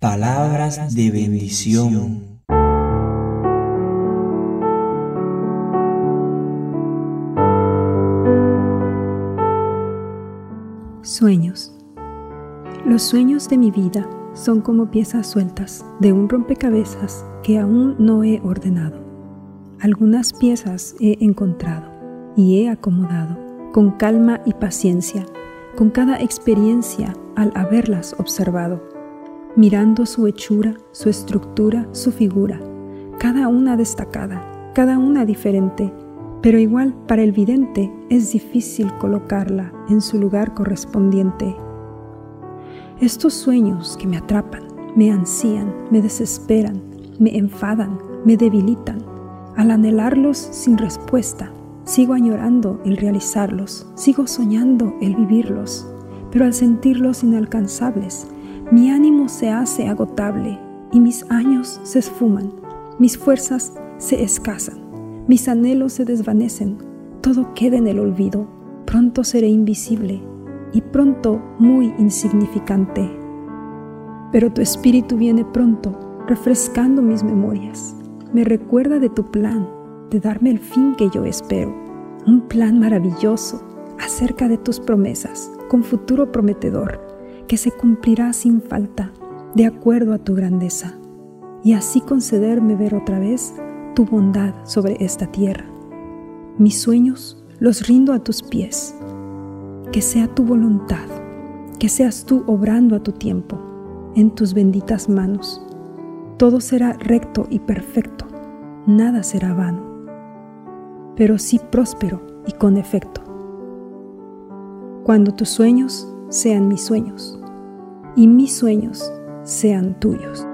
Palabras de bendición. Sueños. Los sueños de mi vida son como piezas sueltas de un rompecabezas que aún no he ordenado. Algunas piezas he encontrado y he acomodado con calma y paciencia, con cada experiencia al haberlas observado mirando su hechura, su estructura, su figura, cada una destacada, cada una diferente, pero igual para el vidente es difícil colocarla en su lugar correspondiente. Estos sueños que me atrapan, me ansían, me desesperan, me enfadan, me debilitan. Al anhelarlos sin respuesta, sigo añorando el realizarlos, sigo soñando el vivirlos, pero al sentirlos inalcanzables, mi ánimo se hace agotable y mis años se esfuman, mis fuerzas se escasan, mis anhelos se desvanecen, todo queda en el olvido, pronto seré invisible y pronto muy insignificante. Pero tu espíritu viene pronto, refrescando mis memorias, me recuerda de tu plan, de darme el fin que yo espero, un plan maravilloso acerca de tus promesas, con futuro prometedor que se cumplirá sin falta, de acuerdo a tu grandeza, y así concederme ver otra vez tu bondad sobre esta tierra. Mis sueños los rindo a tus pies. Que sea tu voluntad, que seas tú obrando a tu tiempo, en tus benditas manos. Todo será recto y perfecto, nada será vano, pero sí próspero y con efecto. Cuando tus sueños sean mis sueños y mis sueños sean tuyos.